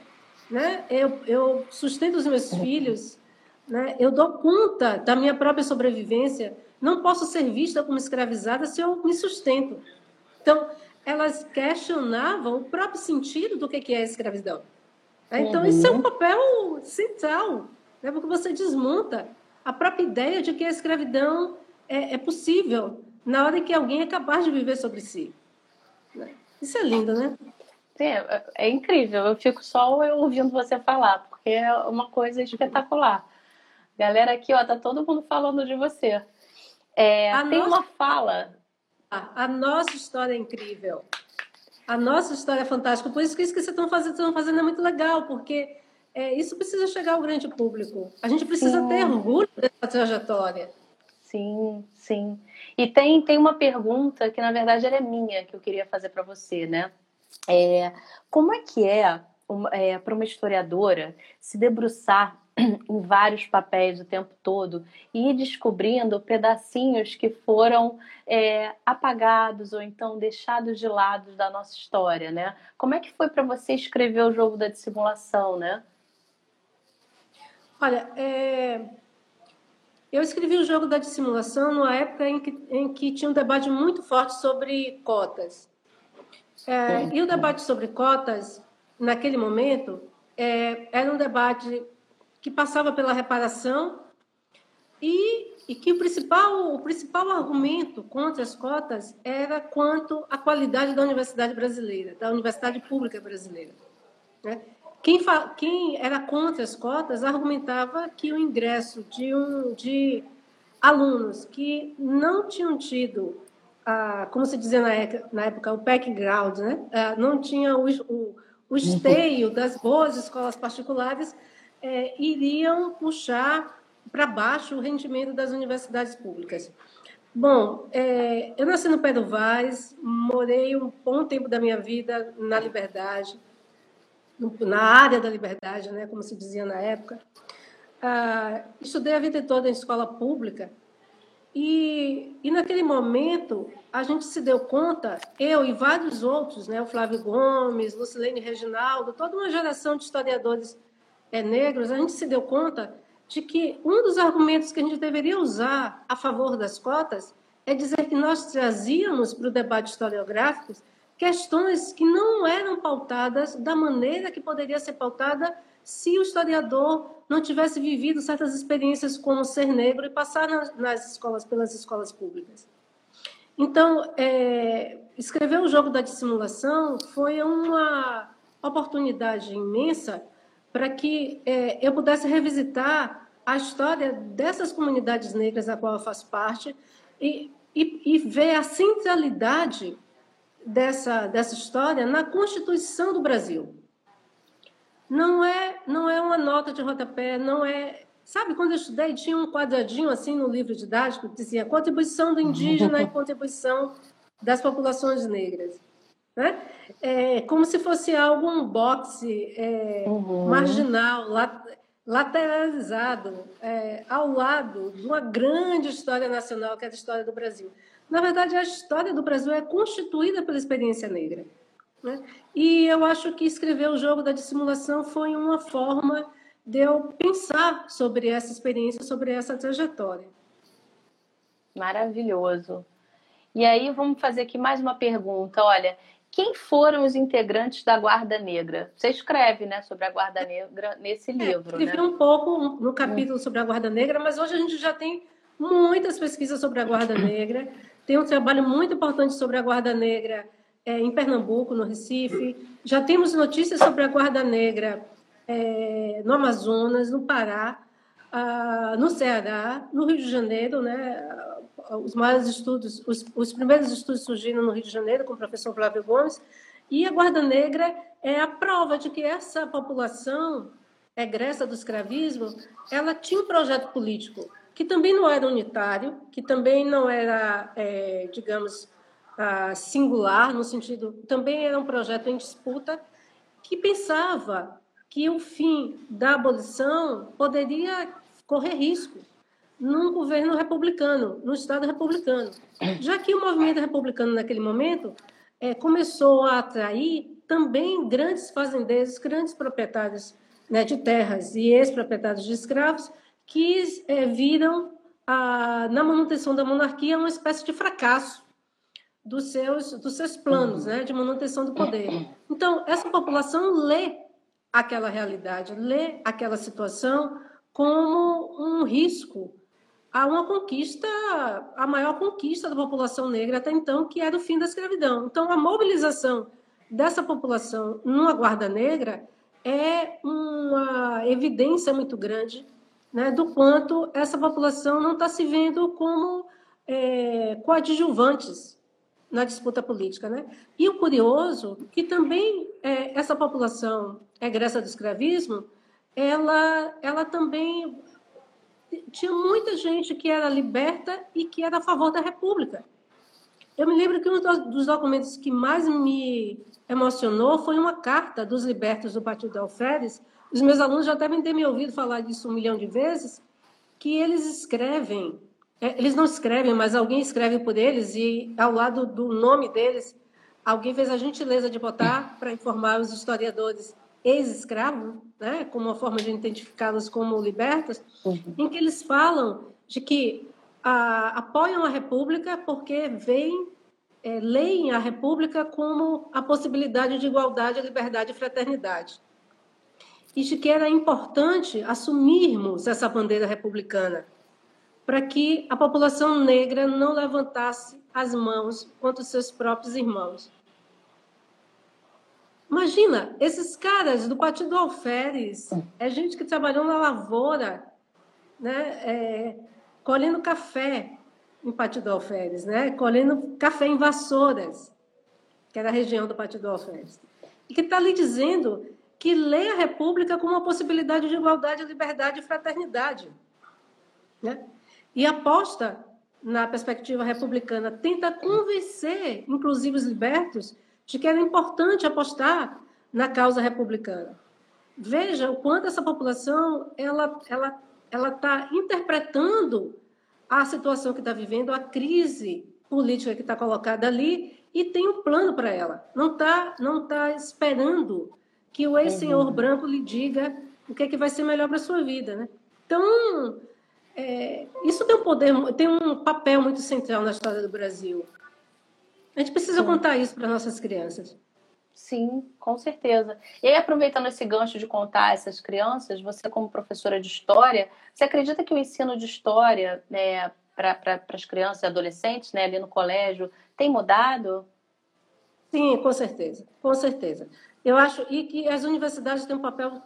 né? eu, eu sustento os meus filhos, né? eu dou conta da minha própria sobrevivência, não posso ser vista como escravizada se eu me sustento. Então, elas questionavam o próprio sentido do que é a escravidão. Então, uhum. isso é um papel central, né? porque você desmonta a própria ideia de que a escravidão é, é possível na hora que alguém é capaz de viver sobre si. Isso é lindo, né? É, é incrível. Eu fico só ouvindo você falar, porque é uma coisa espetacular. Galera aqui, ó, tá todo mundo falando de você. É, tem nossa... uma fala. A nossa história é incrível. A nossa história é fantástica. Por isso que isso que vocês estão fazendo, estão fazendo é muito legal, porque é, isso precisa chegar ao grande público. A gente precisa sim. ter orgulho dessa trajetória. Sim, sim. E tem, tem uma pergunta que, na verdade, ela é minha, que eu queria fazer para você, né? É, como é que é, é para uma historiadora se debruçar em vários papéis o tempo todo e ir descobrindo pedacinhos que foram é, apagados ou então deixados de lado da nossa história, né? Como é que foi para você escrever o jogo da dissimulação, né? Olha, é... eu escrevi o jogo da dissimulação numa época em que, em que tinha um debate muito forte sobre cotas. É, e o debate sobre cotas, naquele momento, é, era um debate que passava pela reparação e, e que o principal, o principal argumento contra as cotas era quanto à qualidade da universidade brasileira, da universidade pública brasileira. Né? Quem, quem era contra as cotas argumentava que o ingresso de, um, de alunos que não tinham tido, ah, como se dizia na época, na época o background, né? Ah, não tinha o, o, o esteio das boas escolas particulares, é, iriam puxar para baixo o rendimento das universidades públicas. Bom, é, eu nasci no Pé do Vaz, morei um bom tempo da minha vida na Liberdade, na área da liberdade, né, como se dizia na época. Ah, estudei a vida toda em escola pública e, e naquele momento a gente se deu conta, eu e vários outros, né, o Flávio Gomes, Lucilene Reginaldo, toda uma geração de historiadores é, negros, a gente se deu conta de que um dos argumentos que a gente deveria usar a favor das cotas é dizer que nós trazíamos para o debate historiográfico questões que não eram pautadas da maneira que poderia ser pautada se o historiador não tivesse vivido certas experiências como ser negro e passar nas, nas escolas pelas escolas públicas. Então, é, escrever o jogo da dissimulação foi uma oportunidade imensa para que é, eu pudesse revisitar a história dessas comunidades negras a qual eu faço parte e, e, e ver a centralidade dessa, dessa história na Constituição do Brasil. Não é, não é uma nota de rodapé, não é. Sabe, quando eu estudei, tinha um quadradinho assim no livro didático que dizia contribuição do indígena e contribuição das populações negras. Né? É, como se fosse algo, um boxe é, uhum. marginal, lateralizado, é, ao lado de uma grande história nacional, que é a história do Brasil. Na verdade, a história do Brasil é constituída pela experiência negra. Né? E eu acho que escrever o jogo da dissimulação foi uma forma de eu pensar sobre essa experiência, sobre essa trajetória. Maravilhoso. E aí vamos fazer aqui mais uma pergunta. Olha, quem foram os integrantes da Guarda Negra? Você escreve, né, sobre a Guarda Negra nesse é, livro, escrevi né? um pouco no capítulo sobre a Guarda Negra, mas hoje a gente já tem muitas pesquisas sobre a Guarda Negra. Tem um trabalho muito importante sobre a Guarda Negra é, em Pernambuco, no Recife. Já temos notícias sobre a Guarda Negra é, no Amazonas, no Pará, ah, no Ceará, no Rio de Janeiro, né? Os maiores estudos, os, os primeiros estudos surgiram no Rio de Janeiro com o professor Flávio Gomes. E a Guarda Negra é a prova de que essa população egressa do escravismo, ela tinha um projeto político que também não era unitário, que também não era, é, digamos, uh, singular, no sentido, também era um projeto em disputa, que pensava que o fim da abolição poderia correr risco num governo republicano, no Estado republicano. Já que o movimento republicano, naquele momento, é, começou a atrair também grandes fazendeiros, grandes proprietários né, de terras e ex-proprietários de escravos, que é, viram a, na manutenção da monarquia uma espécie de fracasso dos seus, dos seus planos né, de manutenção do poder. Então, essa população lê aquela realidade, lê aquela situação como um risco a uma conquista, a maior conquista da população negra até então, que era o fim da escravidão. Então, a mobilização dessa população numa guarda negra é uma evidência muito grande né, do quanto essa população não está se vendo como é, coadjuvantes na disputa política. Né? E o curioso que também é, essa população egressa do escravismo, ela, ela também tinha muita gente que era liberta e que era a favor da República. Eu me lembro que um dos documentos que mais me emocionou foi uma carta dos libertos do Partido Alferes. Os meus alunos já devem ter me ouvido falar disso um milhão de vezes, que eles escrevem, é, eles não escrevem, mas alguém escreve por eles e ao lado do nome deles, alguém fez a gentileza de botar para informar os historiadores ex-escravos, né, como uma forma de identificá-los como libertos, uhum. em que eles falam de que a, apoiam a República porque veem, é, leem a República como a possibilidade de igualdade, liberdade e fraternidade. E de que era importante assumirmos essa bandeira republicana para que a população negra não levantasse as mãos contra os seus próprios irmãos. Imagina, esses caras do Partido Alferes, é gente que trabalhou na lavoura, né, é, colhendo café em Partido Alferes, né, colhendo café em Vassouras, que era a região do Partido Alferes, e que está ali dizendo que lê a República como uma possibilidade de igualdade, liberdade e fraternidade. Né? E aposta na perspectiva republicana, tenta convencer, inclusive os libertos, de que era importante apostar na causa republicana. Veja o quanto essa população ela ela ela está interpretando a situação que está vivendo, a crise política que está colocada ali e tem um plano para ela. Não está não tá esperando que o ex-senhor uhum. branco lhe diga o que, é que vai ser melhor para a sua vida. Né? Então, é, isso tem um poder, tem um papel muito central na história do Brasil. A gente precisa Sim. contar isso para nossas crianças. Sim, com certeza. E aí, aproveitando esse gancho de contar essas crianças, você, como professora de história, você acredita que o ensino de história né, para pra, as crianças e adolescentes, né, ali no colégio, tem mudado? Sim, com certeza, com certeza. Eu acho e que as universidades têm um papel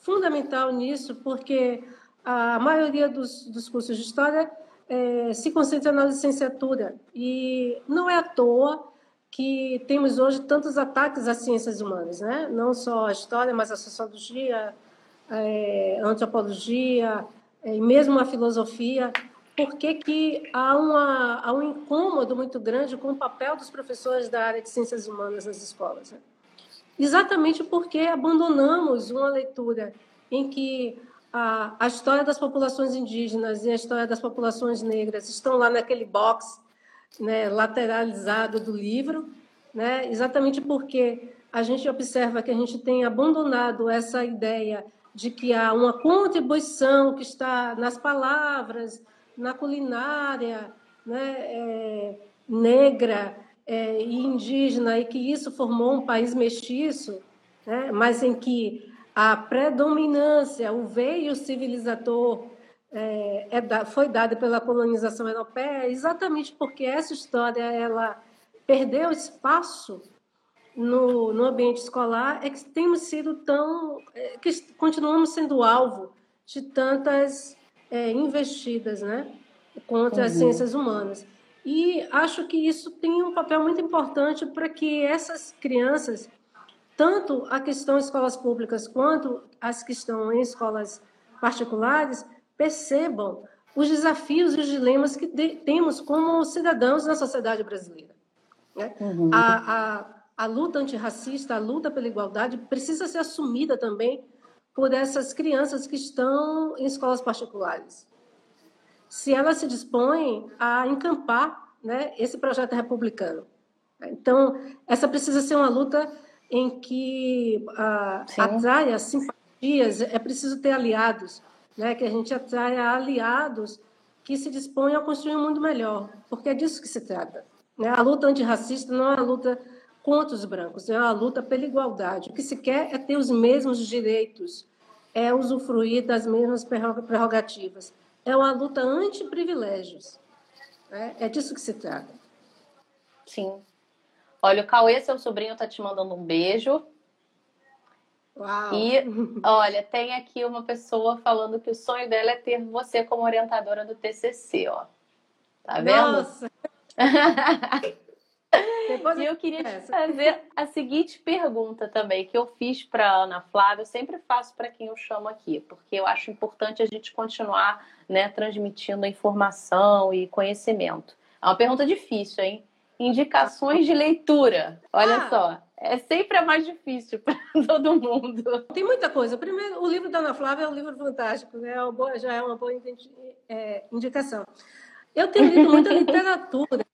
fundamental nisso, porque a maioria dos, dos cursos de história é, se concentra na licenciatura. E não é à toa que temos hoje tantos ataques às ciências humanas, né? não só a história, mas a sociologia, é, antropologia, é, e mesmo a filosofia. Por que, há, há um incômodo muito grande com o papel dos professores da área de ciências humanas nas escolas? Né? Exatamente porque abandonamos uma leitura em que a, a história das populações indígenas e a história das populações negras estão lá naquele box né, lateralizado do livro, né, exatamente porque a gente observa que a gente tem abandonado essa ideia de que há uma contribuição que está nas palavras, na culinária né, é, negra é, e indígena, e que isso formou um país mestiço, né, mas em que a predominância, o veio civilizador é, é, foi dado pela colonização europeia exatamente porque essa história ela perdeu espaço no, no ambiente escolar, é que temos sido tão. É, que continuamos sendo alvo de tantas é, investidas né, contra uhum. as ciências humanas. E acho que isso tem um papel muito importante para que essas crianças tanto a questão escolas públicas quanto as que estão em escolas particulares percebam os desafios e os dilemas que temos como cidadãos na sociedade brasileira. Né? Uhum. A, a, a luta antirracista, a luta pela igualdade precisa ser assumida também por essas crianças que estão em escolas particulares. Se elas se dispõem a encampar né, esse projeto republicano. Então, essa precisa ser uma luta em que atrai as simpatias, é preciso ter aliados, né? que a gente atraia aliados que se dispõem a construir um mundo melhor, porque é disso que se trata. Né? A luta antirracista não é a luta contra os brancos, é a luta pela igualdade. O que se quer é ter os mesmos direitos é usufruir das mesmas prerrogativas. É uma luta anti-privilégios. Né? É disso que se trata. Sim. Olha, o Cauê, seu sobrinho, está te mandando um beijo. Uau. E olha, tem aqui uma pessoa falando que o sonho dela é ter você como orientadora do TCC, ó. Tá vendo? Nossa. e eu queria te fazer a seguinte pergunta também, que eu fiz para Ana Flávia, eu sempre faço para quem eu chamo aqui, porque eu acho importante a gente continuar né, transmitindo informação e conhecimento. É uma pergunta difícil, hein? Indicações de leitura. Olha ah. só, é sempre a mais difícil para todo mundo. Tem muita coisa. Primeiro, o livro da Ana Flávia é um livro fantástico, né? É já é uma boa é, indicação. Eu tenho lido muita literatura.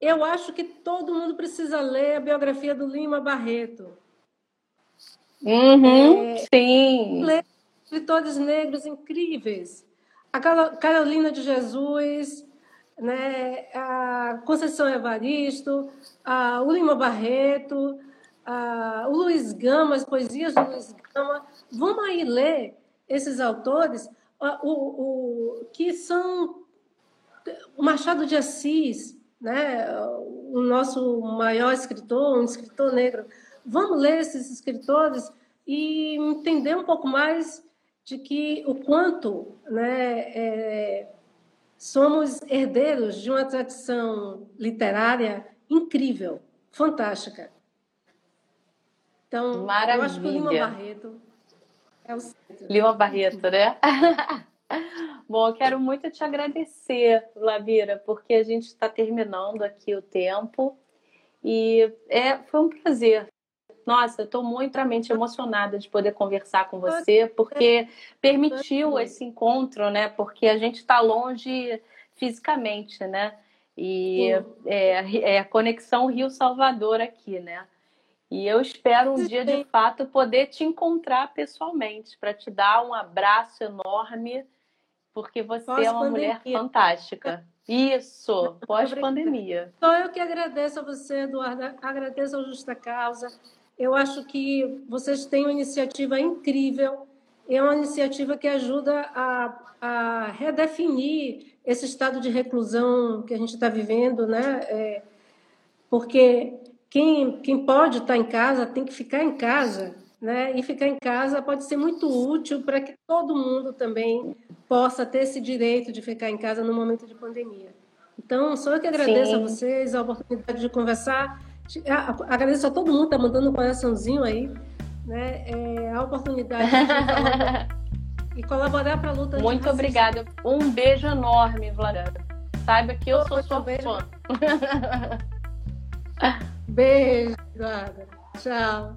Eu acho que todo mundo precisa ler a biografia do Lima Barreto. Uhum, é, sim. Ler escritores negros incríveis. A Carolina de Jesus, né, a Conceição Evaristo, a, o Lima Barreto, a, o Luiz Gama, as poesias do Luiz Gama. Vamos aí ler esses autores o, o, que são o Machado de Assis, né, o nosso maior escritor, um escritor negro. Vamos ler esses escritores e entender um pouco mais de que o quanto né, é, somos herdeiros de uma tradição literária incrível, fantástica. Então, Maravilha. eu acho que o Lima Barreto é o centro. Lima Barreto, né? Bom, eu quero muito te agradecer, Lavira, porque a gente está terminando aqui o tempo e é, foi um prazer. Nossa, estou muito emocionada de poder conversar com você, porque permitiu esse encontro, né? Porque a gente está longe fisicamente, né? E é, é a conexão Rio-Salvador aqui, né? E eu espero um dia, de fato, poder te encontrar pessoalmente, para te dar um abraço enorme porque você é uma mulher fantástica. Isso, pós-pandemia. Então, eu que agradeço a você, Eduardo, agradeço ao Justa Causa. Eu acho que vocês têm uma iniciativa incrível, é uma iniciativa que ajuda a, a redefinir esse estado de reclusão que a gente está vivendo, né? É, porque quem, quem pode estar em casa tem que ficar em casa né? E ficar em casa pode ser muito útil para que todo mundo também possa ter esse direito de ficar em casa no momento de pandemia. Então, só eu que agradeço Sim. a vocês a oportunidade de conversar. Agradeço a todo mundo que está mandando um coraçãozinho aí, né? É, a oportunidade de e colaborar para a luta. Muito obrigada. Um beijo enorme, Vladimir. Saiba que eu sou sua beijo. fã. beijo, Eduardo. Tchau.